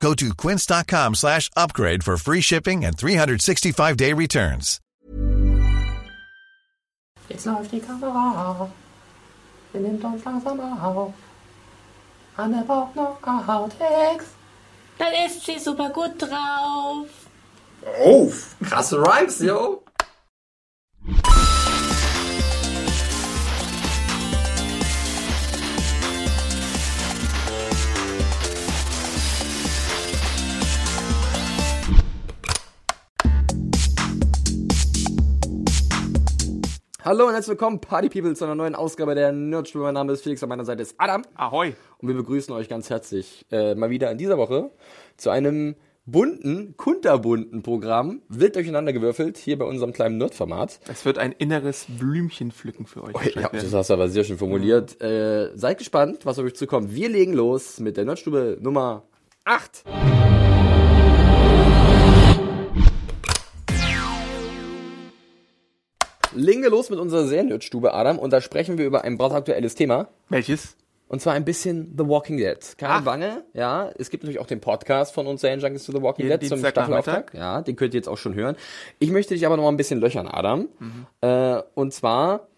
Go to quince.com slash upgrade for free shipping and 365-day returns. Jetzt läuft die Kamera. Wir nimmt uns langsam auf. Anne braucht noch Outtakes. Dann ist sie super gut drauf. Oh, krasse Rhymes, yo. Hallo und herzlich willkommen, Party People, zu einer neuen Ausgabe der Nerdstube. Mein Name ist Felix, an meiner Seite ist Adam. Ahoi. Und wir begrüßen euch ganz herzlich äh, mal wieder in dieser Woche zu einem bunten, kunterbunten Programm, wild durcheinander gewürfelt, hier bei unserem kleinen Nerd-Format. Es wird ein inneres Blümchen pflücken für euch. Oh, ja, das hast du aber sehr schön formuliert. Äh, seid gespannt, was auf euch zukommt. Wir legen los mit der Nerdstube Nummer 8. Legen wir los mit unserer Seriennerdstube, Adam, und da sprechen wir über ein brandaktuelles Thema. Welches? Und zwar ein bisschen The Walking Dead. Keine Ach. Bange, ja. Es gibt natürlich auch den Podcast von uns, Serien Junkies to The Walking Jeden Dead, zum Dienstagnachmittag. Staffelauftakt. Ja, den könnt ihr jetzt auch schon hören. Ich möchte dich aber noch mal ein bisschen löchern, Adam. Äh, und zwar,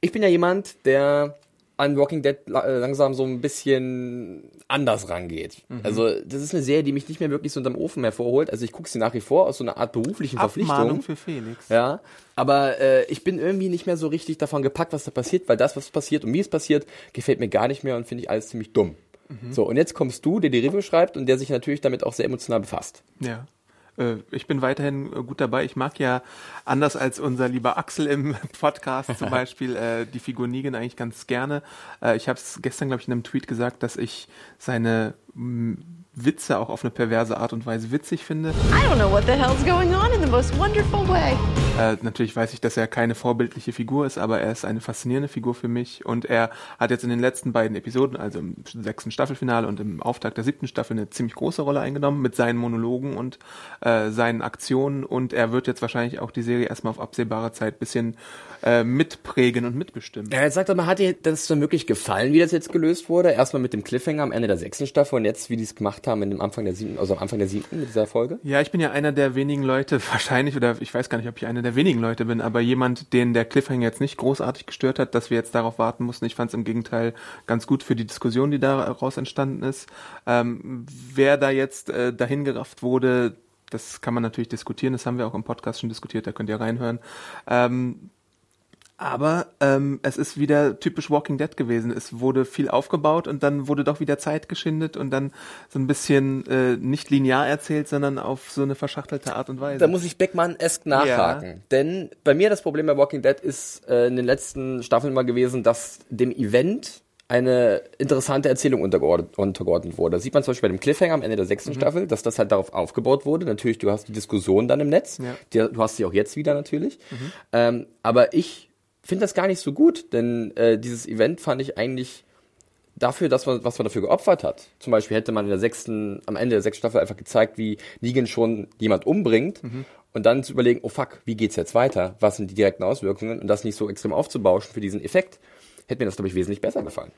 ich bin ja jemand, der an Walking Dead äh, langsam so ein bisschen anders rangeht. Also, das ist eine Serie, die mich nicht mehr wirklich so unterm Ofen hervorholt. Also, ich gucke sie nach wie vor aus so einer Art beruflichen Abmahnung Verpflichtung. für Felix. Ja, aber äh, ich bin irgendwie nicht mehr so richtig davon gepackt, was da passiert, weil das, was passiert und wie es passiert, gefällt mir gar nicht mehr und finde ich alles ziemlich dumm. So, und jetzt kommst du, der die Review schreibt und der sich natürlich damit auch sehr emotional befasst. Ja. Äh, Ich bin weiterhin äh, gut dabei. Ich mag ja, anders als unser lieber Axel im Podcast zum Beispiel, äh, die Figur Negan eigentlich ganz gerne. Äh, Ich habe es gestern, glaube ich, in einem Tweet gesagt, dass ich seine Witze auch auf eine perverse Art und Weise witzig finde. I don't know what the hell's going on in the most wonderful way. Äh, natürlich weiß ich, dass er keine vorbildliche Figur ist, aber er ist eine faszinierende Figur für mich und er hat jetzt in den letzten beiden Episoden, also im sechsten Staffelfinale und im Auftakt der siebten Staffel, eine ziemlich große Rolle eingenommen mit seinen Monologen und äh, seinen Aktionen und er wird jetzt wahrscheinlich auch die Serie erstmal auf absehbare Zeit bisschen äh, mitprägen und mitbestimmen. Ja, jetzt sag doch mal, hat dir das dann wirklich gefallen, wie das jetzt gelöst wurde? Erstmal mit dem Cliffhanger am Ende der sechsten Staffel jetzt, wie die es gemacht haben, dem Anfang der siebten, also am Anfang der siebten mit dieser Folge? Ja, ich bin ja einer der wenigen Leute, wahrscheinlich, oder ich weiß gar nicht, ob ich einer der wenigen Leute bin, aber jemand, den der Cliffhanger jetzt nicht großartig gestört hat, dass wir jetzt darauf warten mussten. Ich fand es im Gegenteil ganz gut für die Diskussion, die daraus entstanden ist. Ähm, wer da jetzt äh, dahin gerafft wurde, das kann man natürlich diskutieren, das haben wir auch im Podcast schon diskutiert, da könnt ihr reinhören. Ähm, aber ähm, es ist wieder typisch Walking Dead gewesen. Es wurde viel aufgebaut und dann wurde doch wieder Zeit geschindet und dann so ein bisschen äh, nicht linear erzählt, sondern auf so eine verschachtelte Art und Weise. Da muss ich Beckmann-esk nachhaken. Denn bei mir das Problem bei Walking Dead ist äh, in den letzten Staffeln mal gewesen, dass dem Event eine interessante Erzählung untergeordnet, untergeordnet wurde. Das sieht man zum Beispiel bei dem Cliffhanger am Ende der sechsten Staffel, dass das halt darauf aufgebaut wurde. Natürlich, du hast die Diskussion dann im Netz. Ja. Die, du hast sie auch jetzt wieder natürlich. Ähm, aber ich finde das gar nicht so gut, denn äh, dieses Event fand ich eigentlich dafür, dass man, was man dafür geopfert hat. Zum Beispiel hätte man in der sechsten, am Ende der sechsten Staffel einfach gezeigt, wie Negan schon jemand umbringt und dann zu überlegen, oh fuck, wie geht's jetzt weiter? Was sind die direkten Auswirkungen? Und das nicht so extrem aufzubauschen für diesen Effekt, hätte mir das, glaube ich, wesentlich besser gefallen.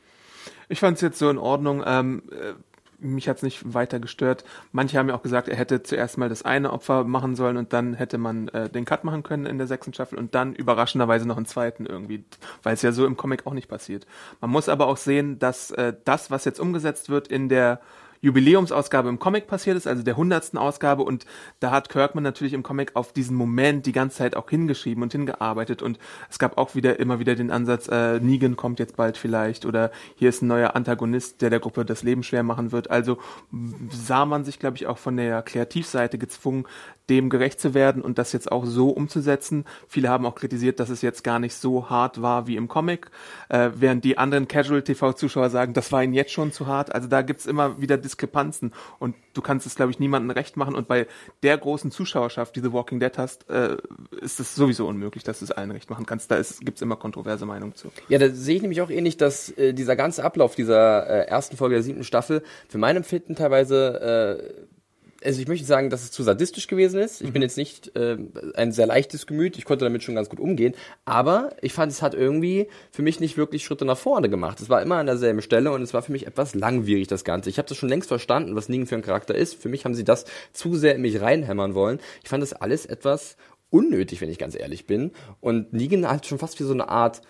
Ich fand es jetzt so in Ordnung. Ähm, äh, mich hat's nicht weiter gestört. Manche haben ja auch gesagt, er hätte zuerst mal das eine Opfer machen sollen und dann hätte man äh, den Cut machen können in der sechsten Staffel und dann überraschenderweise noch einen zweiten irgendwie, weil es ja so im Comic auch nicht passiert. Man muss aber auch sehen, dass äh, das, was jetzt umgesetzt wird in der Jubiläumsausgabe im Comic passiert ist, also der hundertsten Ausgabe und da hat Kirkman natürlich im Comic auf diesen Moment die ganze Zeit auch hingeschrieben und hingearbeitet und es gab auch wieder immer wieder den Ansatz, äh, Negan kommt jetzt bald vielleicht oder hier ist ein neuer Antagonist, der der Gruppe das Leben schwer machen wird. Also sah man sich, glaube ich, auch von der Kreativseite gezwungen, dem gerecht zu werden und das jetzt auch so umzusetzen. Viele haben auch kritisiert, dass es jetzt gar nicht so hart war wie im Comic, äh, während die anderen Casual-TV-Zuschauer sagen, das war ihnen jetzt schon zu hart. Also da gibt's immer wieder Diskrepanzen und du kannst es, glaube ich, niemandem recht machen. Und bei der großen Zuschauerschaft, die The Walking Dead hast, äh, ist es sowieso unmöglich, dass du es allen recht machen kannst. Da ist, gibt's immer kontroverse Meinungen zu. Ja, da sehe ich nämlich auch ähnlich, dass äh, dieser ganze Ablauf dieser äh, ersten Folge der siebten Staffel für mein Empfinden teilweise äh, also ich möchte sagen, dass es zu sadistisch gewesen ist. Ich bin jetzt nicht äh, ein sehr leichtes Gemüt. Ich konnte damit schon ganz gut umgehen. Aber ich fand, es hat irgendwie für mich nicht wirklich Schritte nach vorne gemacht. Es war immer an derselben Stelle und es war für mich etwas langwierig, das Ganze. Ich habe das schon längst verstanden, was Negan für ein Charakter ist. Für mich haben sie das zu sehr in mich reinhämmern wollen. Ich fand das alles etwas unnötig, wenn ich ganz ehrlich bin. Und Negan hat schon fast wie so eine Art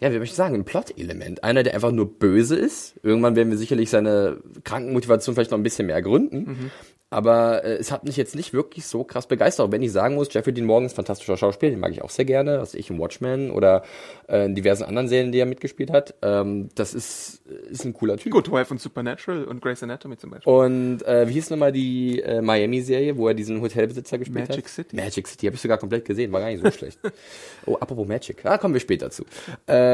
ja, wie möchte ich sagen, ein Plot-Element. Einer, der einfach nur böse ist. Irgendwann werden wir sicherlich seine Krankenmotivation vielleicht noch ein bisschen mehr ergründen. Mhm. Aber äh, es hat mich jetzt nicht wirklich so krass begeistert. Auch wenn ich sagen muss, Jeffrey Dean Morgan ist ein fantastischer Schauspieler, den mag ich auch sehr gerne, was ich in Watchmen oder äh, in diversen anderen Serien, die er mitgespielt hat. Ähm, das ist, ist ein cooler Typ. Good Wife und Supernatural und Grey's Anatomy zum Beispiel. Und äh, wie hieß nochmal die äh, Miami-Serie, wo er diesen Hotelbesitzer gespielt Magic hat? City. Magic City, habe ich sogar komplett gesehen, war gar nicht so schlecht. Oh, apropos Magic, da kommen wir später zu.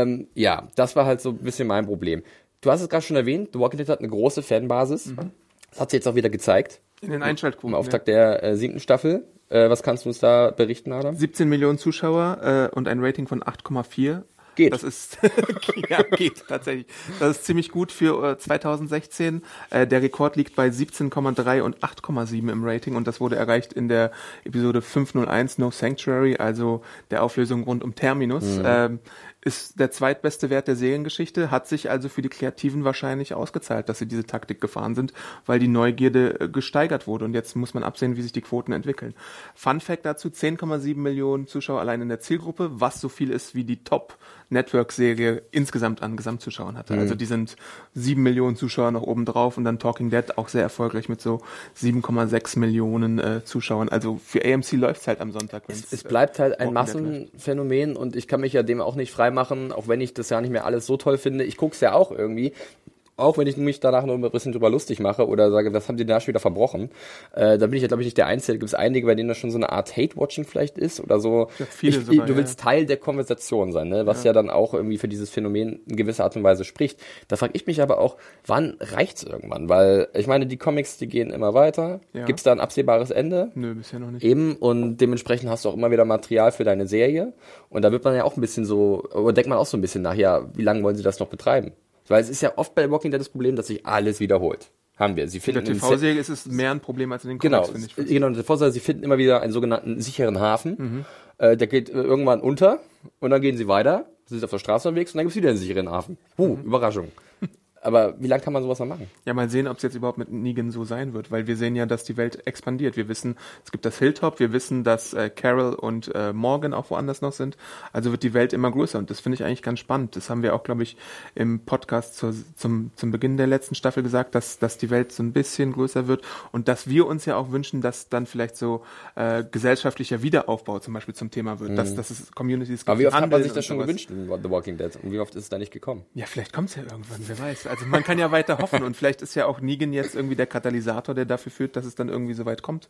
Ähm, ja, das war halt so ein bisschen mein Problem. Du hast es gerade schon erwähnt, The Walking Dead hat eine große Fanbasis. Mhm. Das hat sie jetzt auch wieder gezeigt. In den Einschaltquoten. Im Auftakt der äh, siebten Staffel. Äh, was kannst du uns da berichten, Adam? 17 Millionen Zuschauer äh, und ein Rating von 8,4. Geht. Das ist ja geht tatsächlich. Das ist ziemlich gut für äh, 2016. Äh, der Rekord liegt bei 17,3 und 8,7 im Rating und das wurde erreicht in der Episode 501 No Sanctuary, also der Auflösung rund um Terminus. Ähm, ist der zweitbeste Wert der Seriengeschichte, hat sich also für die Kreativen wahrscheinlich ausgezahlt, dass sie diese Taktik gefahren sind, weil die Neugierde äh, gesteigert wurde und jetzt muss man absehen, wie sich die Quoten entwickeln. Fun Fact dazu, 10,7 Millionen Zuschauer allein in der Zielgruppe, was so viel ist wie die Top Network-Serie insgesamt an Gesamtzuschauern hatte. Also die sind 7 Millionen Zuschauer noch oben drauf und dann Talking Dead auch sehr erfolgreich mit so 7,6 Millionen äh, Zuschauern. Also für AMC läuft's halt am Sonntag. wenn's, Es bleibt halt ein läuft. Massenphänomen und ich kann mich ja dem auch nicht freimachen, auch wenn ich das ja nicht mehr alles so toll finde. Ich guck's ja auch irgendwie. Auch wenn ich mich danach noch ein bisschen drüber lustig mache oder sage, was haben die da schon wieder verbrochen, äh, da bin ich ja, glaube ich, nicht der Einzige. Da gibt es einige, bei denen das schon so eine Art Hate-Watching vielleicht ist oder so. Ja, ich, sogar, du willst ja. Teil der Konversation sein, ne? was ja. dann auch irgendwie für dieses Phänomen in gewisser Art und Weise spricht. Da frage ich mich aber auch, wann reicht's irgendwann? Weil ich meine, die Comics, die gehen immer weiter. Ja. Gibt's da ein absehbares Ende? Nö, bisher noch nicht. Eben, und dementsprechend hast du auch immer wieder Material für deine Serie. Und da wird man ja auch ein bisschen so, oder denkt man auch so ein bisschen nach, ja, wie lange wollen sie das noch betreiben? Weil es ist ja oft bei Walking Dead das Problem, dass sich alles wiederholt. Haben wir. Sie In finden der im TV-Serie ist es mehr ein Problem als in den Genau, Comics, finde ich. genau. in der Vorseite, sie finden immer wieder einen sogenannten sicheren Hafen. Mhm. Äh, der geht äh, irgendwann unter und dann gehen sie weiter, sind auf der Straße unterwegs und dann gibt's wieder einen sicheren Hafen. Uh, Mhm. Überraschung. Aber wie lange kann man sowas noch machen? Ja, mal sehen, ob es jetzt überhaupt mit Negan so sein wird, weil wir sehen ja, dass die Welt expandiert. Wir wissen, es gibt das Hilltop, wir wissen, dass äh, Carol und äh, Morgan auch woanders noch sind. Also wird die Welt immer größer und das finde ich eigentlich ganz spannend. Das haben wir auch, glaube ich, im Podcast zur, zum, zum Beginn der letzten Staffel gesagt, dass, dass die Welt so ein bisschen größer wird und dass wir uns ja auch wünschen, dass dann vielleicht so äh, gesellschaftlicher Wiederaufbau zum Beispiel zum Thema wird, dass, dass es Communities gibt. Aber wie oft hat man sich das schon sowas. gewünscht in The Walking Dead? Und wie oft ist es da nicht gekommen? Ja, vielleicht kommt's ja irgendwann, wer weiß. Also man kann ja weiter hoffen und vielleicht ist ja auch Negan jetzt irgendwie der Katalysator, der dafür führt, dass es dann irgendwie so weit kommt.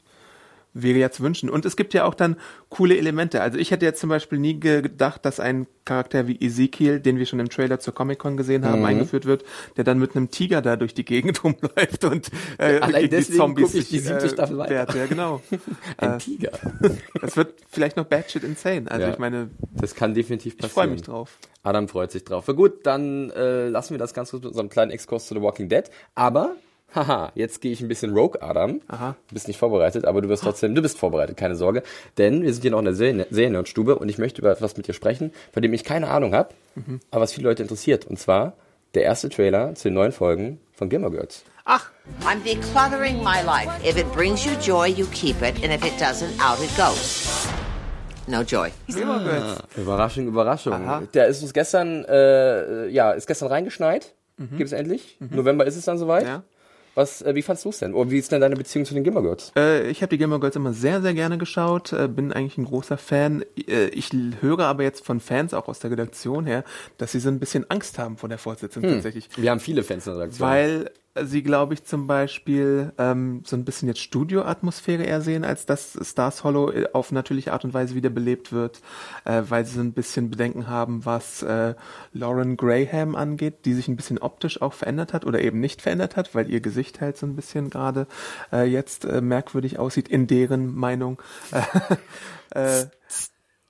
Wäre ja zu wünschen. Und es gibt ja auch dann coole Elemente. Also ich hätte jetzt zum Beispiel nie gedacht, dass ein Charakter wie Ezekiel, den wir schon im Trailer zur Comic-Con gesehen haben, eingeführt wird, der dann mit einem Tiger da durch die Gegend rumläuft und äh, Allein gegen die Zombies ich die siebte Staffel weiter. wehrt. Ja, genau. Ein Äh, Tiger. Das wird vielleicht noch batshit insane. Also Ja. ich meine, Das kann definitiv ich passieren. freue mich drauf. Adam freut sich drauf. Na gut, dann äh, lassen wir das ganz kurz mit unserem kleinen Exkurs zu The Walking Dead. Aber, haha, jetzt gehe ich ein bisschen Rogue, Adam. Aha. Du bist nicht vorbereitet, aber du wirst trotzdem, du bist vorbereitet, keine Sorge. Denn wir sind hier noch in der Serien- Seriennerdstube und ich möchte über etwas mit dir sprechen, von dem ich keine Ahnung habe, aber was viele Leute interessiert. Und zwar der erste Trailer zu den neuen Folgen von Gilmore Girls. Ach, I'm decluttering my life. If it brings you joy, you keep it, and if it doesn't, out it goes. No joy. Girls. Überraschung, Überraschung. Aha. Der ist uns gestern, äh, ja, ist gestern reingeschneit. Gibt's endlich. November ist es dann soweit. Ja. Was, äh, wie fandst du es denn? Oder wie ist denn deine Beziehung zu den Gilmore Girls? Äh, ich habe die Gilmore Girls immer sehr, sehr gerne geschaut, äh, bin eigentlich ein großer Fan. Äh, ich höre aber jetzt von Fans, auch aus der Redaktion her, dass sie so ein bisschen Angst haben vor der Fortsetzung tatsächlich. Wir haben viele Fans in der Redaktion. Weil sie, glaube ich, zum Beispiel ähm, so ein bisschen jetzt Studioatmosphäre eher sehen, als dass Stars Hollow äh, auf natürliche Art und Weise wiederbelebt wird, äh, weil sie so ein bisschen Bedenken haben, was äh, Lauren Graham angeht, die sich ein bisschen optisch auch verändert hat oder eben nicht verändert hat, weil ihr Gesicht halt so ein bisschen gerade äh, jetzt äh, merkwürdig aussieht, in deren Meinung. äh,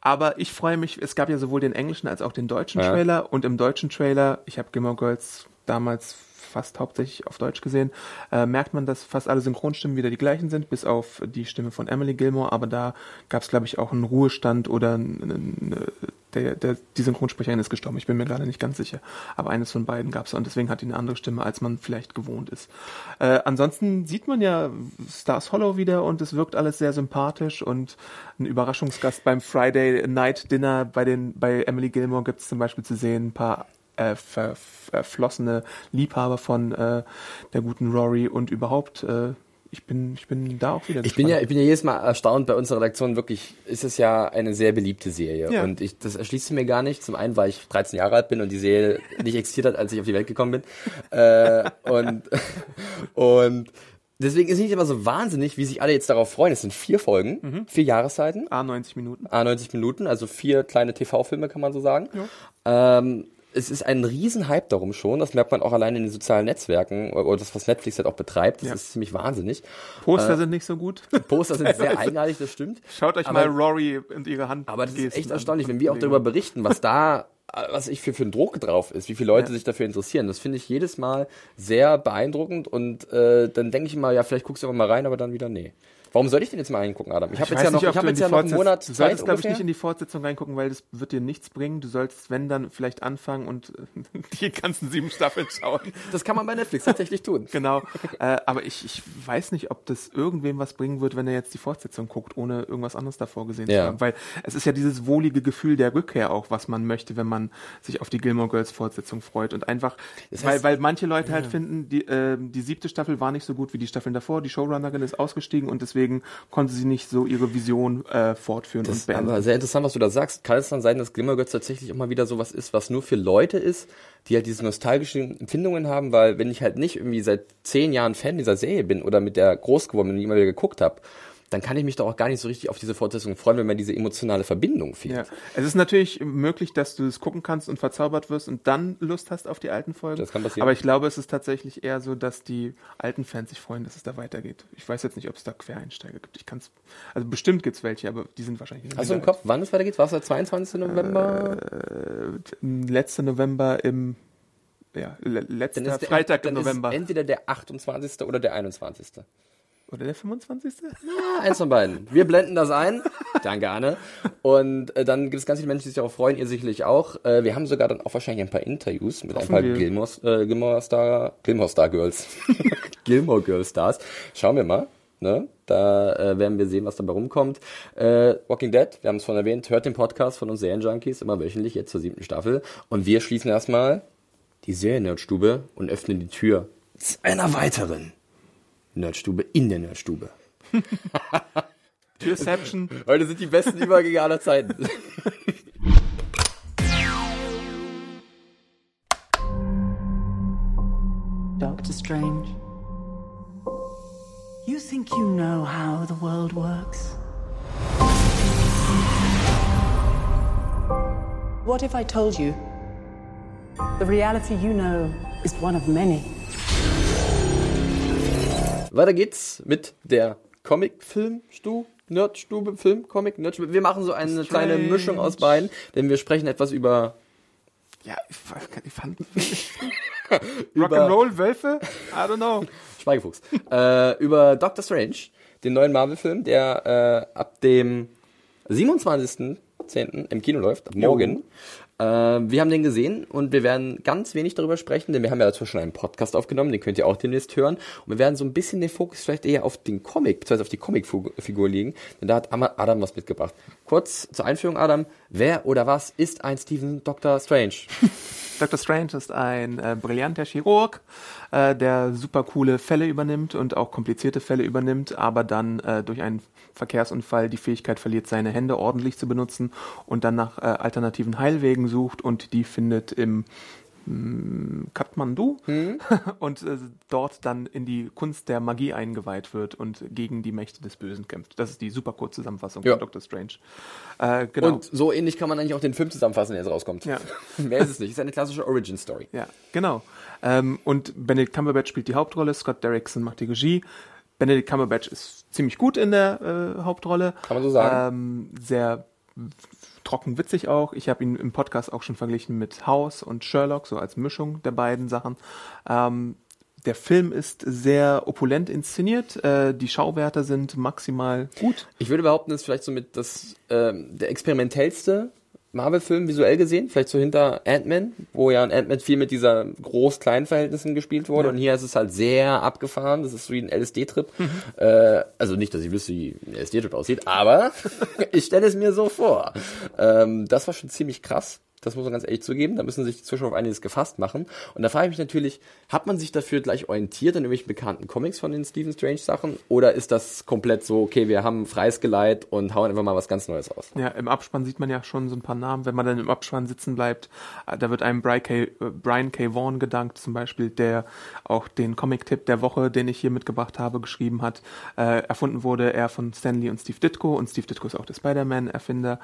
aber ich freue mich, es gab ja sowohl den englischen als auch den deutschen Ja. Trailer und im deutschen Trailer, ich habe Gilmore Girls damals fast hauptsächlich auf Deutsch gesehen, äh, merkt man, dass fast alle Synchronstimmen wieder die gleichen sind, bis auf die Stimme von Emily Gilmore, aber da gab es, glaube ich, auch einen Ruhestand oder ein, ein, der, der, die Synchronsprecherin ist gestorben, ich bin mir gerade nicht ganz sicher, aber eines von beiden gab es und deswegen hat die eine andere Stimme, als man vielleicht gewohnt ist. Äh, ansonsten sieht man ja Stars Hollow wieder und es wirkt alles sehr sympathisch und ein Überraschungsgast beim Friday Night Dinner bei den bei Emily Gilmore gibt es zum Beispiel zu sehen. Ein paar äh, ver, verflossene Liebhaber von äh, der guten Rory und überhaupt äh, ich bin ich bin da auch wieder Ich bin ja, ich bin ja jedes Mal erstaunt bei unserer Redaktion. Wirklich ist es ja eine sehr beliebte Serie. Ja. Und ich, das erschließt mir gar nicht. Zum einen, weil ich 13 Jahre alt bin und die Serie nicht existiert hat, als ich auf die Welt gekommen bin. Äh, und, und deswegen ist es nicht immer so wahnsinnig, wie sich alle jetzt darauf freuen. Es sind vier Folgen, vier Jahreszeiten. A 90 Minuten. A 90 Minuten, also vier kleine TV-Filme, kann man so sagen. Ähm, es ist ein Riesenhype darum schon, das merkt man auch allein in den sozialen Netzwerken oder das, was Netflix halt auch betreibt, das Ja. ist ziemlich wahnsinnig. Poster sind nicht so gut. Poster sind sehr eigenartig, das stimmt. Schaut euch Aber- mal Rory und ihre Hand. Aber das ist echt erstaunlich, wenn wir auch darüber berichten, was da, äh, was ich für, für ein Druck drauf ist, wie viele Leute Ja. sich dafür interessieren. Das finde ich jedes Mal sehr beeindruckend und äh, dann denke ich immer, ja, vielleicht guckst du aber mal rein, aber dann wieder nee. Warum soll ich denn jetzt mal reingucken, Adam? Ich habe jetzt ja noch, nicht, ich hab jetzt ja noch einen Monat Du solltest, glaube ich, nicht in die Fortsetzung reingucken, weil das wird dir nichts bringen. Du sollst, wenn dann, vielleicht anfangen und die ganzen sieben Staffeln schauen. das kann man bei Netflix tatsächlich tun. Genau. äh, aber ich, ich weiß nicht, ob das irgendwem was bringen wird, wenn er jetzt die Fortsetzung guckt, ohne irgendwas anderes davor gesehen zu Ja. haben. Weil es ist ja dieses wohlige Gefühl der Rückkehr auch, was man möchte, wenn man sich auf die Gilmore Girls Fortsetzung freut. Und einfach, Das weil, heißt- weil manche Leute halt finden, die, äh, die siebte Staffel war nicht so gut wie die Staffeln davor. Die Showrunnerin ist ausgestiegen und deswegen konnte sie nicht so ihre Vision äh, fortführen Das und beenden. aber sehr interessant, was du da sagst. Kann es dann sein, dass Glimmer Girls tatsächlich auch mal wieder sowas ist, was nur für Leute ist, die halt diese nostalgischen Empfindungen haben? Weil wenn ich halt nicht irgendwie seit zehn Jahren Fan dieser Serie bin oder mit der groß geworden bin und immer wieder geguckt habe, dann kann ich mich doch auch gar nicht so richtig auf diese Fortsetzung freuen, wenn mir diese emotionale Verbindung fehlt. Ja. Es ist natürlich möglich, dass du es gucken kannst und verzaubert wirst und dann Lust hast auf die alten Folgen. Das kann passieren. Aber ich glaube, es ist tatsächlich eher so, dass die alten Fans sich freuen, dass es da weitergeht. Ich weiß jetzt nicht, ob es da Quereinsteiger gibt. Ich kann es, also bestimmt gibt es welche, aber die sind wahrscheinlich in der Hast du im. Kopf, wann es weitergeht? War es der 22. November? Äh, letzte November im, ja, le letzter der- Freitag dann im November. Entweder der 28. oder der 21. Oder der 25. Ah, eins von beiden. Wir blenden das ein. Danke, Anne. Und äh, dann gibt es ganz viele Menschen, die sich darauf freuen, ihr sicherlich auch. Äh, wir haben sogar dann auch wahrscheinlich ein paar Interviews mit ein Hoffen paar wir. Gilmore, äh, Gilmore Star, Gilmore Star Girls. Gilmore Girl Stars. Schauen wir mal. Ne? Da äh, werden wir sehen, was dabei rumkommt. Äh, Walking Dead, wir haben es schon erwähnt, hört den Podcast von uns Serienjunkies immer wöchentlich, jetzt zur siebten Staffel. Und wir schließen erstmal die Seriennerdstube und öffnen die Tür zu einer weiteren Nerdstube in der Nerdstube. Türception. Heute sind die besten Übergänge aller Zeiten. Doctor Strange. You think you know how the world works? What if I told you the reality you know is one of many? Weiter geht's mit der Comic-Film-Stu. Nerdstube, Film, Comic, Nerdstube. Wir machen so eine kleine Mischung aus beiden, denn wir sprechen etwas über Ja, ich, ich fand. Über- Rock'n'Roll, Wölfe? I don't know. Schweigefuchs. äh, über Doctor Strange, den neuen Marvel-Film, der äh, ab dem 27.10. im Kino läuft, ab morgen. Äh, wir haben den gesehen und wir werden ganz wenig darüber sprechen, denn wir haben ja dazu schon einen Podcast aufgenommen, den könnt ihr auch demnächst hören. Und wir werden so ein bisschen den Fokus vielleicht eher auf den Comic, beziehungsweise auf die Comicfigur legen, denn da hat Adam was mitgebracht. Kurz zur Einführung, Adam. Wer oder was ist ein Steven Doctor Strange? Dr. Strange ist ein äh, brillanter Chirurg, äh, der super coole Fälle übernimmt und auch komplizierte Fälle übernimmt, aber dann äh, durch einen Verkehrsunfall die Fähigkeit verliert, seine Hände ordentlich zu benutzen und dann nach äh, alternativen Heilwegen sucht und die findet im mm, Kathmandu Hm? und äh, dort dann in die Kunst der Magie eingeweiht wird und gegen die Mächte des Bösen kämpft. Das ist die super Kurzzusammenfassung Ja. von Doctor Strange. Äh, genau. Und so ähnlich kann man eigentlich auch den Film zusammenfassen, der jetzt rauskommt. Ja. Mehr ist es nicht. Ist eine klassische Origin-Story. Ja, genau. Ähm, und Benedict Cumberbatch spielt die Hauptrolle, Scott Derrickson macht die Regie. Benedict Cumberbatch ist ziemlich gut in der äh, Hauptrolle. Kann man so sagen. Ähm, sehr trocken witzig auch. Ich habe ihn im Podcast auch schon verglichen mit House und Sherlock, so als Mischung der beiden Sachen. Ähm, der Film ist sehr opulent inszeniert. Äh, die Schauwerte sind maximal gut. Ich würde behaupten, das ist vielleicht somit das, ähm, der experimentellste Marvel-Film visuell gesehen, vielleicht so hinter Ant-Man, wo ja in Ant-Man viel mit dieser Groß-Klein-Verhältnissen gespielt wurde und hier ist es halt sehr abgefahren, das ist so wie ein LSD-Trip. Äh, also nicht, dass ich wüsste, wie ein LSD-Trip aussieht, aber ich stelle es mir so vor. Ähm, das war schon ziemlich krass. Das muss man ganz ehrlich zugeben. Da müssen sich die Zuschauer auf einiges gefasst machen. Und da frage ich mich natürlich, hat man sich dafür gleich orientiert an irgendwelchen bekannten Comics von den Stephen Strange Sachen? Oder ist das komplett so, okay, wir haben freies Geleit und hauen einfach mal was ganz Neues aus? Ja, im Abspann sieht man ja schon so ein paar Namen. Wenn man dann im Abspann sitzen bleibt, äh, da wird einem Brian K. äh, Brian K. Vaughan gedankt, zum Beispiel, der auch den Comic-Tipp der Woche, den ich hier mitgebracht habe, geschrieben hat. Äh, erfunden wurde er von Stanley und Steve Ditko und Steve Ditko ist auch der Spider-Man-Erfinder.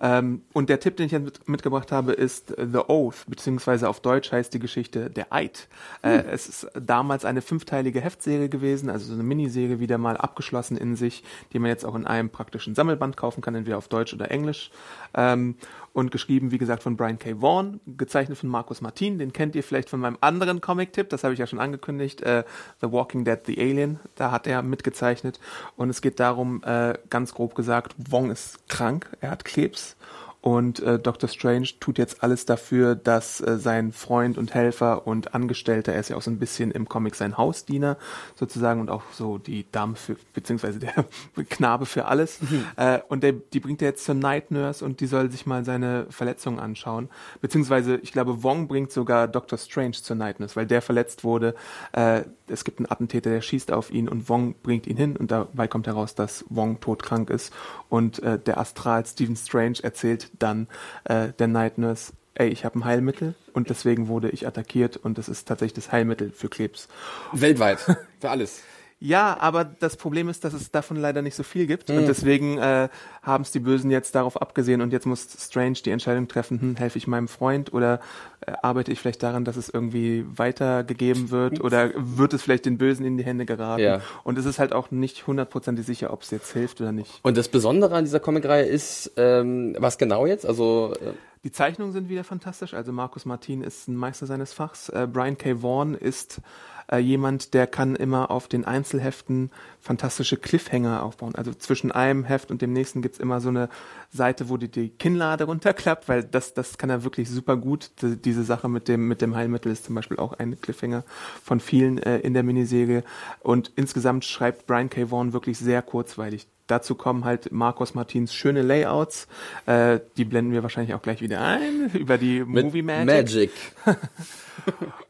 Ähm, und der Tipp, den ich jetzt mit, mitgebracht habe, ist äh, The Oath, beziehungsweise auf Deutsch heißt die Geschichte Der Eid. Äh, es ist damals eine fünfteilige Heftserie gewesen, also so eine Miniserie wieder mal abgeschlossen in sich, die man jetzt auch in einem praktischen Sammelband kaufen kann, entweder auf Deutsch oder Englisch. Ähm, und geschrieben, wie gesagt, von Brian K. Vaughan, gezeichnet von Markus Martin, den kennt ihr vielleicht von meinem anderen Comic-Tipp, das habe ich ja schon angekündigt, äh, The Walking Dead, The Alien, da hat er mitgezeichnet. Und es geht darum, äh, ganz grob gesagt, Wong ist krank, er hat Krebs und äh, Dr. Strange tut jetzt alles dafür, dass äh, sein Freund und Helfer und Angestellter, er ist ja auch so ein bisschen im Comic sein Hausdiener sozusagen und auch so die Dame für, beziehungsweise der Knabe für alles. Äh, und der, die bringt er jetzt zur Night Nurse und die soll sich mal seine Verletzungen anschauen. Beziehungsweise, ich glaube, Wong bringt sogar Dr. Strange zur Night Nurse, weil der verletzt wurde. Äh, es gibt einen Attentäter, der schießt auf ihn und Wong bringt ihn hin und dabei kommt heraus, dass Wong todkrank ist. Und äh, der Astral Stephen Strange erzählt dann äh, der Night Nurse, ey, ich habe ein Heilmittel und deswegen wurde ich attackiert und das ist tatsächlich das Heilmittel für Krebs. Weltweit. Für alles. Ja, aber das Problem ist, dass es davon leider nicht so viel gibt Mhm. und deswegen äh, haben es die Bösen jetzt darauf abgesehen und jetzt muss Strange die Entscheidung treffen, hm, helfe ich meinem Freund oder äh, arbeite ich vielleicht daran, dass es irgendwie weitergegeben wird oder wird es vielleicht den Bösen in die Hände geraten Ja. und es ist halt auch nicht hundertprozentig sicher, ob es jetzt hilft oder nicht. Und das Besondere an dieser Comicreihe ist, ähm, was genau jetzt? Also, äh, Die Zeichnungen sind wieder fantastisch. Also Markus Martin ist ein Meister seines Fachs. Äh, Brian K. Vaughan ist äh, jemand, der kann immer auf den Einzelheften fantastische Cliffhanger aufbauen. Also zwischen einem Heft und dem nächsten gibt's immer so eine Seite, wo die, die Kinnlade runterklappt, weil das, das kann er wirklich super gut. Die, diese Sache mit dem, mit dem Heilmittel ist zum Beispiel auch ein Cliffhanger von vielen äh, in der Miniserie. Und insgesamt schreibt Brian K. Vaughan wirklich sehr kurzweilig. Dazu kommen halt Marcos Martins schöne Layouts. Äh, die blenden wir wahrscheinlich auch gleich wieder ein über die mit Movie Magic. Magic.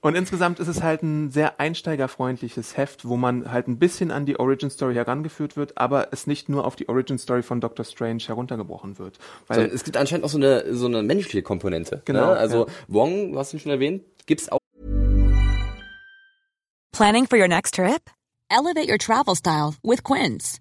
Und insgesamt ist es halt ein sehr einsteigerfreundliches Heft, wo man halt ein bisschen an die Origin Story herangeführt wird, aber es nicht nur auf die Origin Story von Doctor Strange heruntergebrochen wird. Weil Sondern es gibt anscheinend auch so eine, so eine menschliche Komponente. Genau, Ne? Also ja. Wong, du hast ihn schon erwähnt, gibt's auch Planning for your next trip? Elevate your travel style with Quince.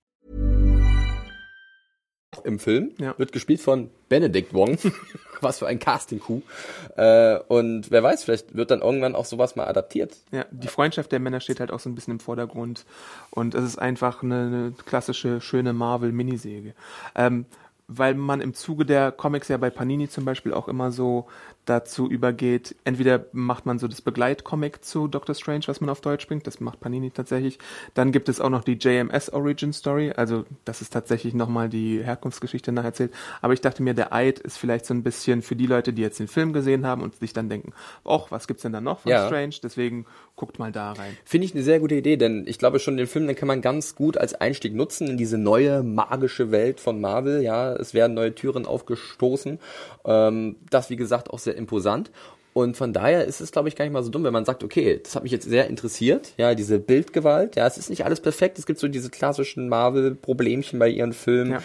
Im Film. Ja. Wird gespielt von Benedict Wong. Was für ein Casting-Coup. Äh, und wer weiß, vielleicht wird dann irgendwann auch sowas mal adaptiert. ja, die Freundschaft der Männer steht halt auch so ein bisschen im Vordergrund und es ist einfach eine, eine klassische, schöne Marvel-Miniserie. Ähm, weil man im Zuge der Comics ja bei Panini zum Beispiel auch immer so dazu übergeht, entweder macht man so das Begleitcomic zu Doctor Strange, was man auf Deutsch bringt, das macht Panini tatsächlich. Dann gibt es auch noch die JMS Origin Story, also das ist tatsächlich nochmal die Herkunftsgeschichte nacherzählt. Aber ich dachte mir, der Eid ist vielleicht so ein bisschen für die Leute, die jetzt den Film gesehen haben und sich dann denken, och, was gibt's denn da noch von Ja. Strange? Deswegen guckt mal da rein. Finde ich eine sehr gute Idee, denn ich glaube schon, den Film, den kann man ganz gut als Einstieg nutzen in diese neue magische Welt von Marvel. Ja, es werden neue Türen aufgestoßen. Ähm, das, wie gesagt, auch sehr imposant. Und von daher ist es, glaube ich, gar nicht mal so dumm, wenn man sagt, okay, das hat mich jetzt sehr interessiert, ja, diese Bildgewalt, ja, es ist nicht alles perfekt, es gibt so diese klassischen Marvel-Problemchen bei ihren Filmen, Ja.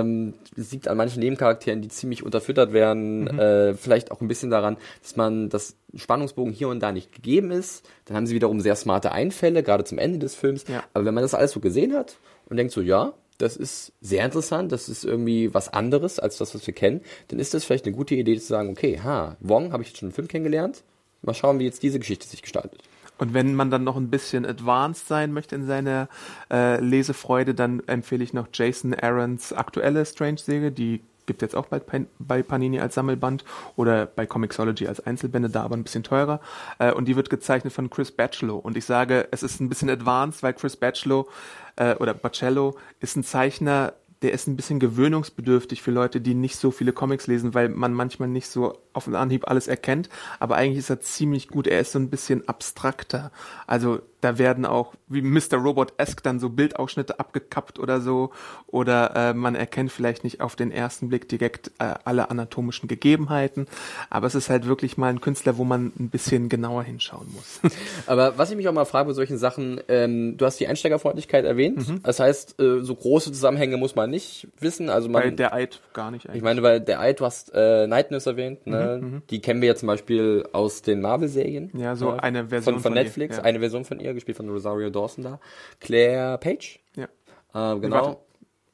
ähm, es liegt an manchen Nebencharakteren, die ziemlich unterfüttert werden, äh, vielleicht auch ein bisschen daran, dass man das Spannungsbogen hier und da nicht gegeben ist, dann haben sie wiederum sehr smarte Einfälle, gerade zum Ende des Films, Ja. aber wenn man das alles so gesehen hat und denkt so, ja, das ist sehr interessant, das ist irgendwie was anderes als das, was wir kennen, dann ist das vielleicht eine gute Idee zu sagen, okay, ha, Wong habe ich jetzt schon im Film kennengelernt, mal schauen, wie jetzt diese Geschichte sich gestaltet. Und wenn man dann noch ein bisschen advanced sein möchte in seiner äh, Lesefreude, dann empfehle ich noch Jason Aarons aktuelle Strange-Serie, die gibt jetzt auch bei, Pan- bei Panini als Sammelband oder bei Comixology als Einzelbände, da aber ein bisschen teurer. Äh, und die wird gezeichnet von Chris Bachelot. Und ich sage, es ist ein bisschen advanced, weil Chris Bachelot äh, oder Bacello ist ein Zeichner, der ist ein bisschen gewöhnungsbedürftig für Leute, die nicht so viele Comics lesen, weil man manchmal nicht so auf den Anhieb alles erkennt. Aber eigentlich ist er ziemlich gut. Er ist so ein bisschen abstrakter. Also da werden auch wie Mr. Robot-esque dann so Bildausschnitte abgekappt oder so. Oder äh, man erkennt vielleicht nicht auf den ersten Blick direkt äh, alle anatomischen Gegebenheiten. Aber es ist halt wirklich mal ein Künstler, wo man ein bisschen genauer hinschauen muss. Aber was ich mich auch mal frage bei solchen Sachen, ähm, du hast die Einsteigerfreundlichkeit erwähnt. Mhm. Das heißt, äh, so große Zusammenhänge muss man nicht wissen. Also man, Bei der Eid gar nicht eigentlich. ich meine, weil der Eid, du hast äh, Nightness erwähnt, ne? die kennen wir ja zum Beispiel aus den Marvel-Serien. Mhm, Ja, so ne? eine Version von, von, von ihr, Netflix, ja. eine Version von ihr, gespielt von Rosario Dawson da. Claire Page, ja. äh, warte. genau.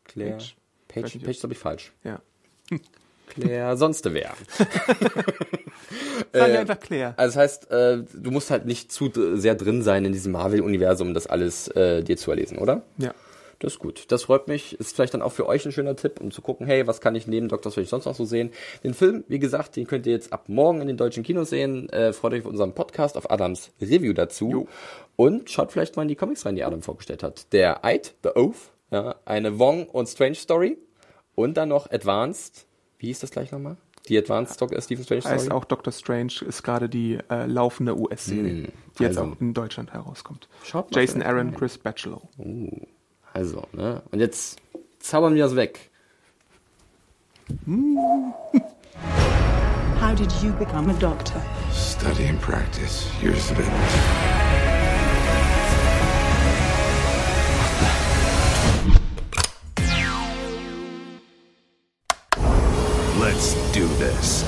Claire Page. Page, Page, ist glaube ich falsch. ja. Claire sonst wer. Sag Äh, einfach Claire. Also das heißt, äh, du musst halt nicht zu sehr drin sein in diesem Marvel-Universum, um das alles äh, dir zu erlesen, oder? Ja. Das ist gut. Das freut mich. Ist vielleicht dann auch für euch ein schöner Tipp, um zu gucken, hey, was kann ich neben Doctor Strange sonst noch so sehen? Den Film, wie gesagt, den könnt ihr jetzt ab morgen in den deutschen Kinos sehen. Äh, freut euch auf unserem Podcast, auf Adams Review dazu. Jo. Und schaut vielleicht mal in die Comics rein, die Adam vorgestellt hat. Der Eid, The Oath, ja, eine Wong und Strange Story. Und dann noch Advanced. Wie hieß das gleich nochmal? Die Advanced Doc äh, Stephen Strange Story? Heißt auch Doctor Strange ist gerade die äh, laufende US-Serie, die jetzt also. auch in Deutschland herauskommt. Schaut mal Jason Aaron, Chris Bachelor. Also, ne? Und jetzt zaubern wir das weg. How did you become a doctor? Study and practice. Years of it. Let's do this.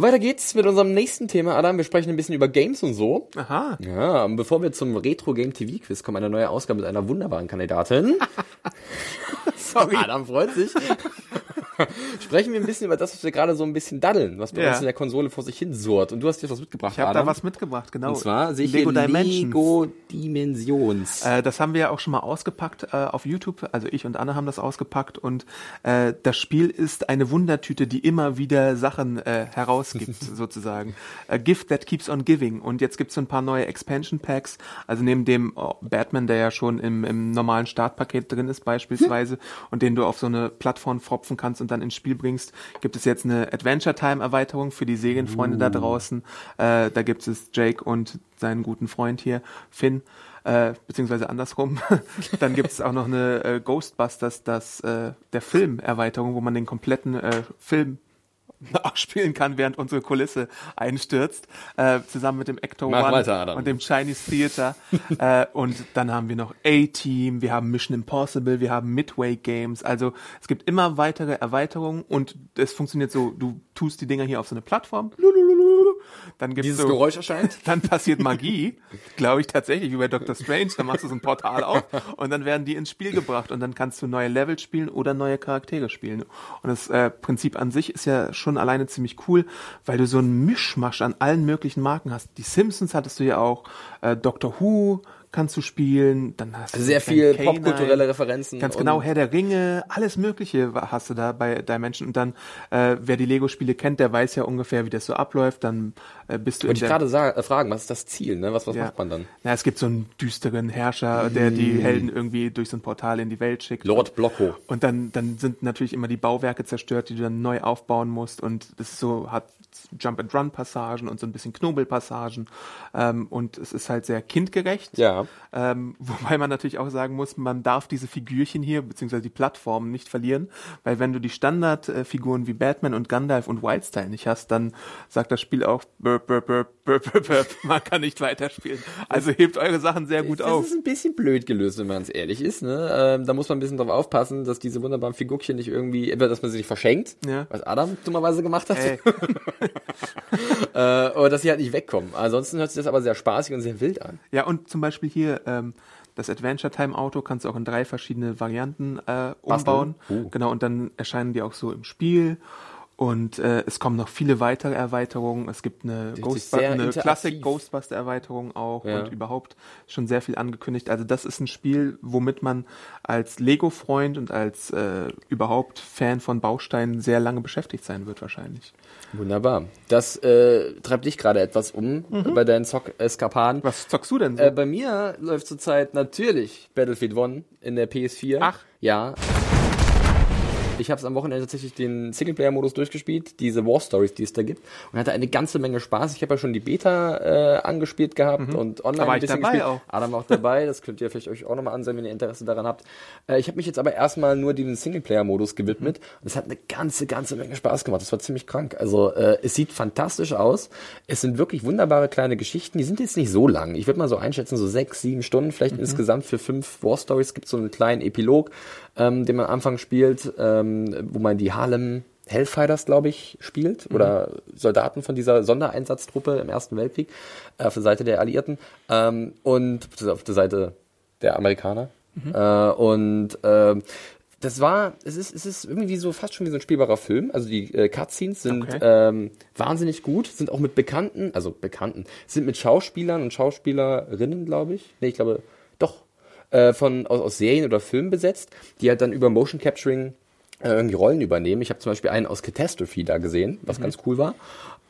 Weiter geht's mit unserem nächsten Thema, Adam. Wir sprechen ein bisschen über Games und so. Aha. Ja, und bevor wir zum Retro Game TV Quiz kommen, eine neue Ausgabe mit einer wunderbaren Kandidatin. Sorry. Adam freut sich. Sprechen wir ein bisschen über das, was wir gerade so ein bisschen daddeln, was bei Ja. uns in der Konsole vor sich hin surrt. Und du hast dir was mitgebracht, Ich habe da was mitgebracht, genau. und zwar sehe ich Lego Dimensions. Lego Dimensions. Äh, das haben wir ja auch schon mal ausgepackt äh, auf YouTube. Also ich und Anne haben das ausgepackt und äh, das Spiel ist eine Wundertüte, die immer wieder Sachen äh, herausgibt, sozusagen. A gift that keeps on giving. Und jetzt gibt's so ein paar neue Expansion Packs. Also neben dem oh, Batman, der ja schon im, im normalen Startpaket drin ist beispielsweise und den du auf so eine Plattform fropfen kannst und dann ins Spiel bringst, gibt es jetzt eine Adventure Time Erweiterung für die Serienfreunde da draußen. Äh, da gibt es Jake und seinen guten Freund hier, Finn äh, beziehungsweise andersrum. Dann gibt es auch noch eine äh, Ghostbusters, das äh, der Film-Erweiterung, wo man den kompletten äh, Film nachspielen kann, während unsere Kulisse einstürzt, äh, zusammen mit dem Ecto Mach One weiter, und dem Chinese Theater. äh, und dann haben wir noch A-Team, wir haben Mission Impossible, wir haben Midway Games. Also es gibt immer weitere Erweiterungen und es funktioniert so, du tust die Dinger hier auf so eine Plattform, lulululu, dann gibt's Dieses so, Geräusch erscheint. dann passiert Magie, glaube ich tatsächlich, wie bei Doctor Strange. Dann machst du so ein Portal auf und dann werden die ins Spiel gebracht und dann kannst du neue Level spielen oder neue Charaktere spielen. Und das äh, Prinzip an sich ist ja schon alleine ziemlich cool, weil du so einen Mischmasch an allen möglichen Marken hast. Die Simpsons hattest du ja auch, äh, Doctor Who kannst du spielen. Dann hast Also du sehr viel popkulturelle K9. Referenzen Ganz genau, Herr der Ringe, alles Mögliche hast du da bei Dimension. Und dann, äh, wer die Lego-Spiele kennt, der weiß ja ungefähr, wie das so abläuft. Dann äh, bist du Wollte ich gerade äh, fragen, was ist das Ziel? Ne? Was, was ja. macht man dann? Ja, es gibt so einen düsteren Herrscher, der die Helden irgendwie durch so ein Portal in die Welt schickt. Lord Blocko. Und dann, dann sind natürlich immer die Bauwerke zerstört, die du dann neu aufbauen musst. Und das ist so hat Jump-and-Run-Passagen und so ein bisschen Knobelpassagen. Ähm, und es ist halt sehr kindgerecht. Ja. Ähm, wobei man natürlich auch sagen muss, man darf diese Figürchen hier, beziehungsweise die Plattformen nicht verlieren. Weil wenn du die Standardfiguren wie Batman und Gandalf und Wildstyle nicht hast, dann sagt das Spiel auch, burp, burp, burp, burp, burp, burp. man kann nicht weiterspielen. Also hebt eure Sachen sehr gut das auf. ist ein bisschen blöd gelöst, wenn man es ehrlich ist. Ne? Ähm, da muss man ein bisschen drauf aufpassen, dass diese wunderbaren Figurchen nicht irgendwie, entweder dass man sie nicht verschenkt, Ja. was Adam dummerweise gemacht hat, äh, oder dass sie halt nicht wegkommen. Ansonsten hört sich das aber sehr spaßig und sehr wild an. Ja, und zum Beispiel hier ähm, das Adventure Time Auto kannst du auch in drei verschiedene Varianten äh, umbauen. Uh. Genau, und dann erscheinen die auch so im Spiel. Und äh, es kommen noch viele weitere Erweiterungen. Es gibt eine, Ghostbu- eine. Classic Ghostbuster Erweiterung auch Ja. und überhaupt schon sehr viel angekündigt. Also das ist ein Spiel, womit man als Lego-Freund und als äh, überhaupt Fan von Bausteinen sehr lange beschäftigt sein wird wahrscheinlich. Wunderbar. Das äh, treibt dich gerade etwas um bei deinen Zock-Eskapaden. Was zockst du denn so? Äh, bei mir läuft zurzeit natürlich Battlefield One in der PS4. Ach. Ja. Ich habe es am Wochenende tatsächlich den Singleplayer-Modus durchgespielt, diese War Stories, die es da gibt, und hatte eine ganze Menge Spaß. Ich habe ja schon die Beta äh, angespielt gehabt und online Da war ein ich bisschen dabei gespielt. auch. Adam war auch dabei, das könnt ihr vielleicht euch auch nochmal ansehen, wenn ihr Interesse daran habt. Äh, ich habe mich jetzt aber erstmal nur dem Singleplayer-Modus gewidmet und es hat eine ganze, ganze Menge Spaß gemacht. Das war ziemlich krank. Also äh, es sieht fantastisch aus. Es sind wirklich wunderbare kleine Geschichten. Die sind jetzt nicht so lang. Ich würde mal so einschätzen, so sechs, sieben Stunden vielleicht insgesamt für fünf War Stories. Es gibt so einen kleinen Epilog, ähm, den man am Anfang spielt, ähm, wo man die Harlem Hellfighters, glaube ich, spielt oder Soldaten von dieser Sondereinsatztruppe im Ersten Weltkrieg äh, auf der Seite der Alliierten ähm, und auf der Seite der Amerikaner. Äh, und ähm, das war, es ist, es ist irgendwie so fast schon wie so ein spielbarer Film. Also die äh, Cutscenes sind Okay. ähm, wahnsinnig gut, sind auch mit Bekannten, also Bekannten, sind mit Schauspielern und Schauspielerinnen, glaube ich. Nee, ich glaube, äh, von aus, aus Serien oder Filmen besetzt, die halt dann über Motion Capturing äh, irgendwie Rollen übernehmen. Ich habe zum Beispiel einen aus Catastrophe da gesehen, was ganz cool war.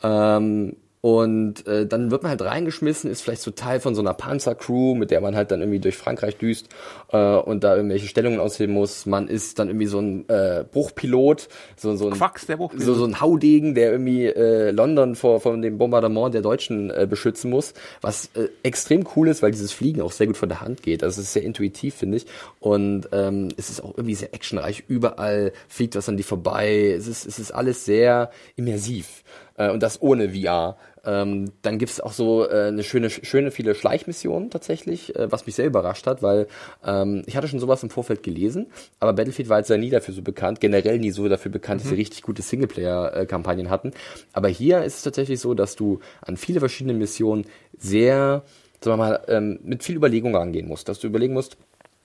Ähm, und äh, dann wird man halt reingeschmissen, ist vielleicht so Teil von so einer Panzercrew, mit der man halt dann irgendwie durch Frankreich düst äh, und da irgendwelche Stellungen ausheben muss. Man ist dann irgendwie so ein äh, Bruchpilot, so, so ein Quacks, der Bruchpilot. so, so ein Haudegen, der irgendwie äh, London vor, vor dem Bombardement der Deutschen äh, beschützen muss, was äh, extrem cool ist, weil dieses Fliegen auch sehr gut von der Hand geht. Also es ist sehr intuitiv, finde ich. Und ähm, es ist auch irgendwie sehr actionreich. Überall fliegt was an die vorbei. Es ist, es ist alles sehr immersiv. Äh, und das ohne VR. Ähm, dann gibt's auch so äh, eine schöne, schöne viele Schleichmissionen tatsächlich, äh, was mich sehr überrascht hat, weil ähm, ich hatte schon sowas im Vorfeld gelesen, aber Battlefield war jetzt ja nie dafür so bekannt, generell nie so dafür bekannt, dass sie richtig gute Singleplayer-Kampagnen hatten. Aber hier ist es tatsächlich so, dass du an viele verschiedene Missionen sehr, sagen wir mal, ähm, mit viel Überlegung rangehen musst, dass du überlegen musst,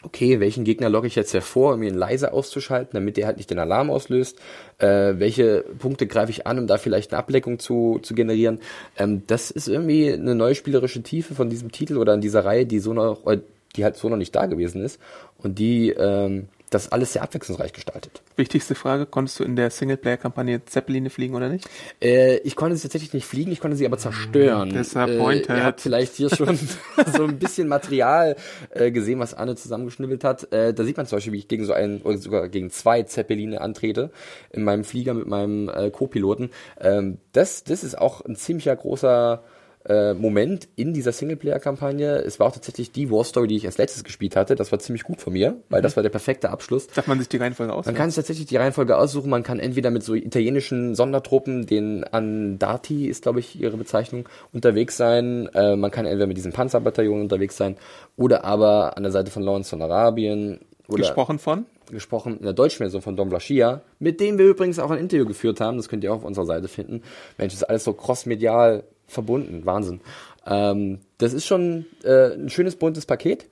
okay, welchen Gegner logge ich jetzt hervor, um ihn leise auszuschalten, damit der halt nicht den Alarm auslöst? Äh, welche Punkte greife ich an, um da vielleicht eine Ableckung zu, zu generieren? Ähm, das ist irgendwie eine neue spielerische Tiefe von diesem Titel oder in dieser Reihe, die so noch, äh, die halt so noch nicht da gewesen ist und die ähm, das alles sehr abwechslungsreich gestaltet. Wichtigste Frage, konntest du in der Singleplayer-Kampagne Zeppeline fliegen oder nicht? Äh, ich konnte sie tatsächlich nicht fliegen, ich konnte sie aber zerstören. Disappointed. Äh, ihr habt vielleicht hier schon so ein bisschen Material äh, gesehen, was Anne zusammengeschnibbelt hat. Äh, da sieht man zum Beispiel, wie ich gegen so einen oder sogar gegen zwei Zeppeline antrete in meinem Flieger mit meinem äh, Co-Piloten. Ähm, das, das ist auch ein ziemlicher großer äh, Moment in dieser Singleplayer-Kampagne. Es war auch tatsächlich die War Story, die ich als letztes gespielt hatte. Das war ziemlich gut von mir, weil das war der perfekte Abschluss. Darf man sich die Reihenfolge Man aussuchen? kann sich tatsächlich die Reihenfolge aussuchen. Man kann entweder mit so italienischen Sondertruppen, den Andati ist, glaube ich, ihre Bezeichnung, unterwegs sein. Äh, man kann entweder mit diesen Panzerbataillonen unterwegs sein oder aber an der Seite von Lawrence von Arabien. Gesprochen von? gesprochen in der deutschen Version von Don Blaschia, mit dem wir übrigens auch ein Interview geführt haben. Das könnt ihr auch auf unserer Seite finden. Mensch, das ist alles so crossmedial verbunden. Wahnsinn. Ähm, das ist schon äh, ein schönes buntes Paket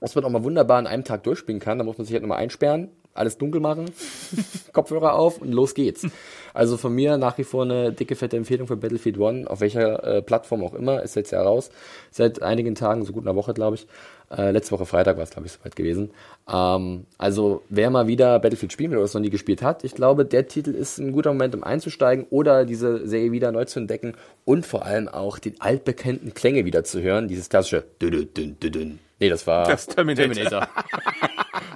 was man auch mal wunderbar an einem Tag durchspielen kann. Da muss man sich halt nochmal einsperren, alles dunkel machen, Kopfhörer auf und los geht's. Also von mir nach wie vor eine dicke, fette Empfehlung für Battlefield One, auf welcher äh, Plattform auch immer, ist jetzt ja raus. Seit einigen Tagen, so gut einer Woche, glaube ich. Äh, letzte Woche Freitag war es, glaube ich, soweit gewesen. Ähm, also wer mal wieder Battlefield spielen will oder es noch nie gespielt hat, ich glaube, der Titel ist ein guter Moment, um einzusteigen oder diese Serie wieder neu zu entdecken und vor allem auch die altbekannten Klänge wieder zu hören. Dieses klassische. Nee, das war Das Terminator. Terminator.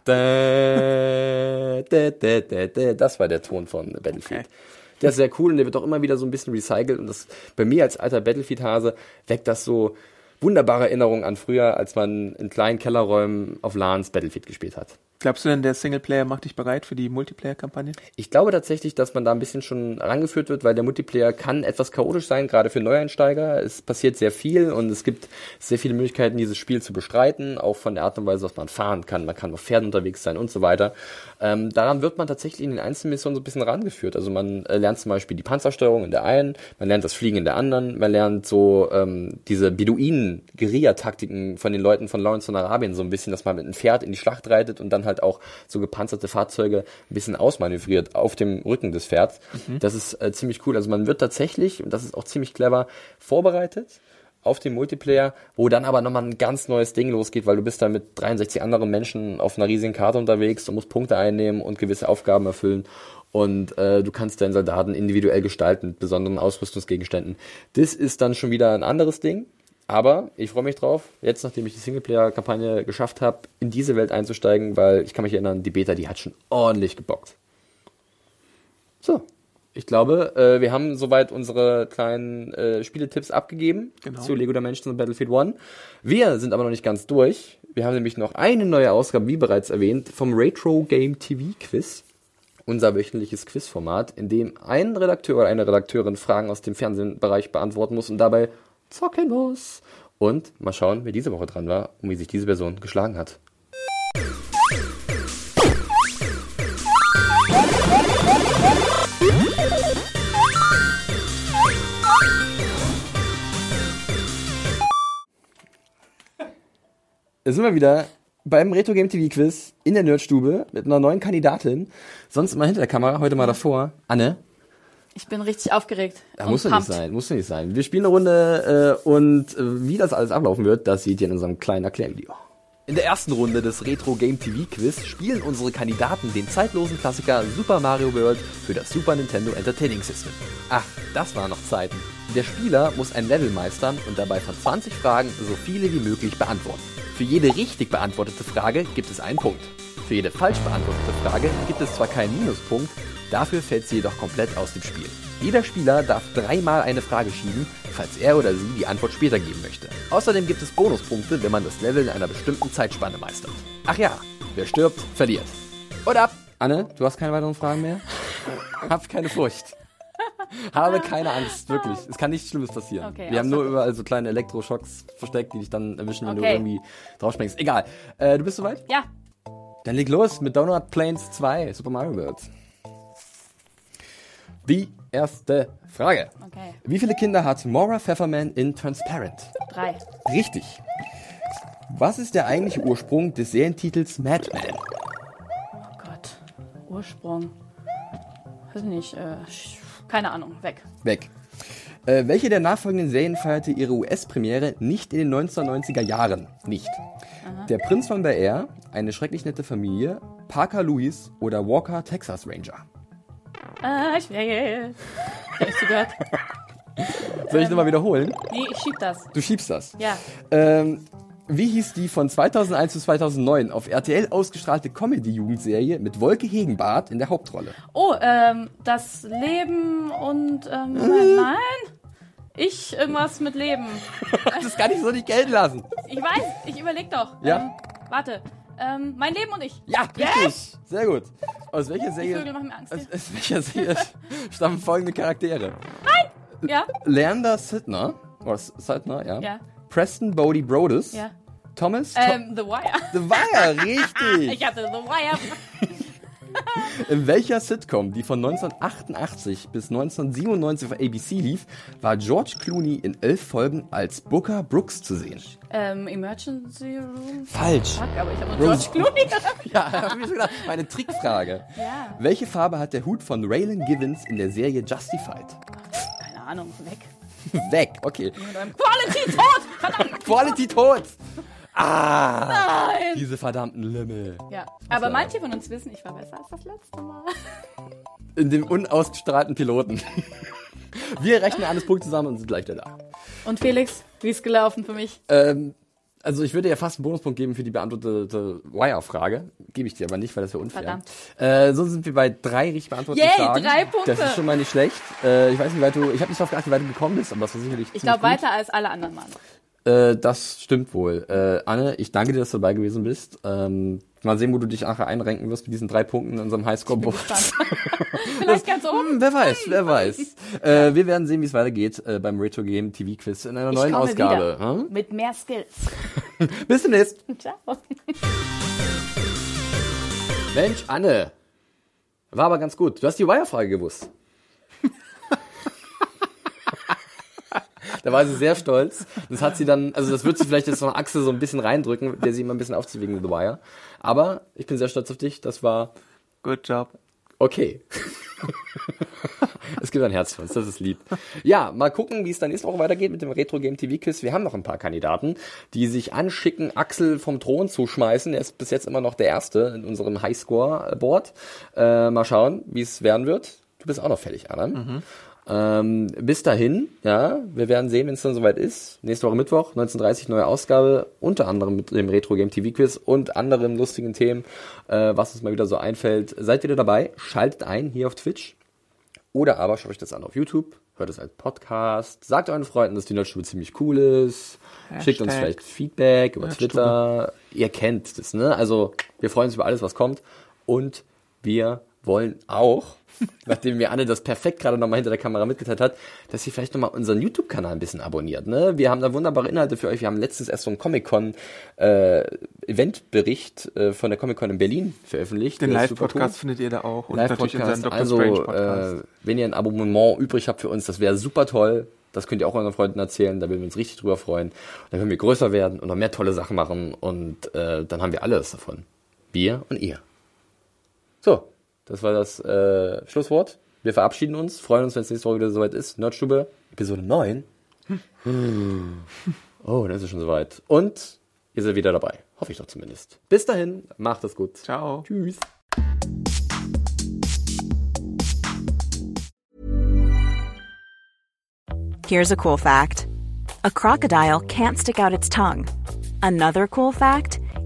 Da, da, da, da, da. Das war der Ton von Battlefield. Der ist sehr cool und der wird auch immer wieder so ein bisschen recycelt und das bei mir als alter Battlefield-Hase weckt das so wunderbare Erinnerungen an früher, als man in kleinen Kellerräumen auf LANs Battlefield gespielt hat. Glaubst du denn, der Singleplayer macht dich bereit für die Multiplayer-Kampagne? Ich glaube tatsächlich, dass man da ein bisschen schon rangeführt wird, weil der Multiplayer kann etwas chaotisch sein, gerade für Neueinsteiger. Es passiert sehr viel und es gibt sehr viele Möglichkeiten, dieses Spiel zu bestreiten, auch von der Art und Weise, was man fahren kann. Man kann auf Pferden unterwegs sein und so weiter. Ähm, daran wird man tatsächlich in den einzelnen Missionen so ein bisschen rangeführt. Also man äh, lernt zum Beispiel die Panzersteuerung in der einen, man lernt das Fliegen in der anderen, man lernt so ähm, diese Beduinen-Guerilla-Taktiken von den Leuten von Lawrence von Arabien so ein bisschen, dass man mit einem Pferd in die Schlacht reitet und dann halt auch so gepanzerte Fahrzeuge ein bisschen ausmanövriert auf dem Rücken des Pferds. Das ist äh, ziemlich cool. Also man wird tatsächlich, und das ist auch ziemlich clever, vorbereitet auf den Multiplayer, wo dann aber nochmal ein ganz neues Ding losgeht, weil du bist da mit 63 anderen Menschen auf einer riesigen Karte unterwegs und musst Punkte einnehmen und gewisse Aufgaben erfüllen. Und äh, du kannst deinen Soldaten individuell gestalten mit besonderen Ausrüstungsgegenständen. Das ist dann schon wieder ein anderes Ding. Aber ich freue mich drauf, jetzt nachdem ich die Singleplayer-Kampagne geschafft habe, in diese Welt einzusteigen, weil ich kann mich erinnern, die Beta, die hat schon ordentlich gebockt. So, ich glaube, äh, wir haben soweit unsere kleinen äh, Spieletipps abgegeben Genau. zu Lego Dimensions und Battlefield One. Wir sind aber noch nicht ganz durch. Wir haben nämlich noch eine neue Ausgabe, wie bereits erwähnt, vom Retro Game TV Quiz. Unser wöchentliches Quizformat, in dem ein Redakteur oder eine Redakteurin Fragen aus dem Fernsehbereich beantworten muss und dabei zocken muss. Und mal schauen, wer diese Woche dran war und wie sich diese Person geschlagen hat. Da sind wir wieder beim Retro Game TV Quiz in der Nerdstube mit einer neuen Kandidatin. Sonst immer hinter der Kamera, heute mal davor. Anne, Ich bin richtig aufgeregt. da muss nicht sein, muss nicht sein. Wir spielen eine Runde äh, und äh, wie das alles ablaufen wird, das seht ihr in unserem kleinen Erklärvideo. In der ersten Runde des Retro Game TV Quiz spielen unsere Kandidaten den zeitlosen Klassiker Super Mario World für das Super Nintendo Entertaining System. Ach, das waren noch Zeiten. Der Spieler muss ein Level meistern und dabei von 20 Fragen so viele wie möglich beantworten. Für jede richtig beantwortete Frage gibt es einen Punkt. Für jede falsch beantwortete Frage gibt es zwar keinen Minuspunkt, dafür fällt sie jedoch komplett aus dem Spiel. Jeder Spieler darf dreimal eine Frage schieben, falls er oder sie die Antwort später geben möchte. Außerdem gibt es Bonuspunkte, wenn man das Level in einer bestimmten Zeitspanne meistert. Ach ja, wer stirbt, verliert. Und ab! Anne, du hast keine weiteren Fragen mehr? Hab keine Furcht. Habe keine Angst, wirklich. Es kann nichts Schlimmes passieren. Okay, Wir haben nur überall so kleine Elektroschocks versteckt, die dich dann erwischen, wenn du Okay. irgendwie draufspringst. Egal. Äh, du bist soweit? Ja, Dann leg los mit Donut Plains 2, Super Mario World. Die erste Frage. okay. Wie viele Kinder hat Maura Pfefferman in Transparent? Drei. Richtig. Was ist der eigentliche Ursprung des Serientitels Madman? Oh Gott. Ursprung. Weiß nicht. Äh, keine Ahnung. Weg. Weg. Äh, welche der nachfolgenden Serien feierte ihre US-Premiere nicht in den 1990er Jahren? Nicht. Der Prinz von Bel Air, eine schrecklich nette Familie, Parker Lewis oder Walker Texas Ranger? Äh, ich will. Hab ich zugehört? Soll ich nochmal wiederholen? Nee, ich schieb das. Du schiebst das. Ja. Ähm, wie hieß die von 2001 zu 2009 auf RTL ausgestrahlte Comedy-Jugendserie mit Wolke Hegenbart in der Hauptrolle? Oh, ähm, das Leben und, ähm, nein. Ich, irgendwas mit Leben. Das kann ich so nicht gelten lassen. Ich weiß, ich überleg doch. Ja? Ähm, warte. Ähm, mein Leben und ich. Ja, richtig. Sehr gut. Aus welcher Die Serie, Vögel machen mir Angst. aus, aus welcher Serie stammen folgende Charaktere? Ja? Leander Sidner, oder Sidner, ja. Ja. Preston Bodie Brodus. Ja. Thomas. Ähm, The Wire. The Wire, richtig. Ich hatte The Wire. In welcher Sitcom, die von 1988 bis 1997 auf ABC lief, war George Clooney in elf Folgen als Booker Brooks zu sehen? Ähm, Emergency Room? Falsch. Fuck, aber ich habe George Clooney. Ja, hab ich mir so gedacht. Eine Trickfrage. Ja. Welche Farbe hat der Hut von Raylan Givens in der Serie Justified? Keine Ahnung, weg. Weg, okay. Mit einem Quality tot! Verdammt! Quality tot! Ah! Nein! Diese verdammten Lümmel. Ja, aber manche von uns wissen, ich war besser als das letzte Mal. In dem unausgestrahlten Piloten. Wir rechnen alles Punkt zusammen und sind gleich wieder da. Und Felix, wie ist gelaufen für mich? Ähm, also ich würde ja fast einen Bonuspunkt geben für die beantwortete Wire-Frage. Gebe ich dir aber nicht, weil das wäre unfair. Verdammt. Äh, so sind wir bei drei richtig beantworteten Yay, Fragen. drei Punkte. Das ist schon mal nicht schlecht. Äh, ich weiß nicht, wie weit du, ich habe nicht darauf geachtet, wie weit du gekommen bist, aber das war sicherlich Ich glaube weiter als alle anderen Mal. Äh, das stimmt wohl. Äh, Anne, ich danke dir, dass du dabei gewesen bist. Ähm, mal sehen, wo du dich nachher einrenken wirst mit diesen drei Punkten in unserem Highscore-Board. Vielleicht ganz oben. Hm, wer weiß, wer weiß. äh, wir werden sehen, wie es weitergeht äh, beim Retro Game TV Quiz in einer Ich neuen Ausgabe. Hm? Mit mehr Skills. Bis demnächst. Ciao. Mensch, Anne. War aber ganz gut. Du hast die Wire-Frage gewusst. Da war sie sehr stolz. Das hat sie dann, also das wird sie vielleicht jetzt noch Axel so ein bisschen reindrücken, der sie immer ein bisschen aufzieht wegen The Wire. Aber ich bin sehr stolz auf dich. Das war Good job. okay. es gibt ein Herz für uns, das ist lieb. Ja, mal gucken, wie es dann nächste Woche weitergeht mit dem Retro Game TV Quiz. Wir haben noch ein paar Kandidaten, die sich anschicken, Axel vom Thron zu schmeißen. Er ist bis jetzt immer noch der Erste in unserem Highscore-Board. Äh, mal schauen, wie es werden wird. Du bist auch noch fertig, Adam. Ähm, bis dahin, ja, wir werden sehen, wenn es dann soweit ist. Nächste Woche Mittwoch, 19.30 neue Ausgabe, unter anderem mit dem Retro Game TV Quiz und anderen lustigen Themen, äh, was uns mal wieder so einfällt. Seid wieder dabei, schaltet ein hier auf Twitch oder aber schaut euch das an auf YouTube, hört es als Podcast, sagt euren Freunden, dass die Nerdstube ziemlich cool ist, schickt uns Hashtag vielleicht Feedback über Nerdstube. Twitter, ihr kennt das, ne? Also wir freuen uns über alles, was kommt und wir wollen auch, nachdem mir Anne das perfekt gerade nochmal hinter der Kamera mitgeteilt hat, dass ihr vielleicht nochmal unseren YouTube-Kanal ein bisschen abonniert. Ne? Wir haben da wunderbare Inhalte für euch. Wir haben letztens erst so einen Comic-Con-Eventbericht äh, von der Comic-Con in Berlin veröffentlicht. Den Live-Podcast cool. findet ihr da auch. Und natürlich unseren Dr. Also, Strange-Podcast. äh, wenn ihr ein Abonnement übrig habt für uns, das wäre super toll. Das könnt ihr auch euren Freunden erzählen, da würden wir uns richtig drüber freuen. Dann können wir größer werden und noch mehr tolle Sachen machen und äh, dann haben wir alles davon. Wir und ihr. So, das war das äh, Schlusswort. Wir verabschieden uns, freuen uns, wenn es nächste Woche wieder soweit ist. Nerdstube, Episode 9. Hm. Oh, dann ist es schon soweit. Und ihr seid wieder dabei. Hoffe ich doch zumindest. Bis dahin, macht es gut. Ciao. Tschüss. Here's a cool fact a crocodile can't stick out its tongue. Another cool fact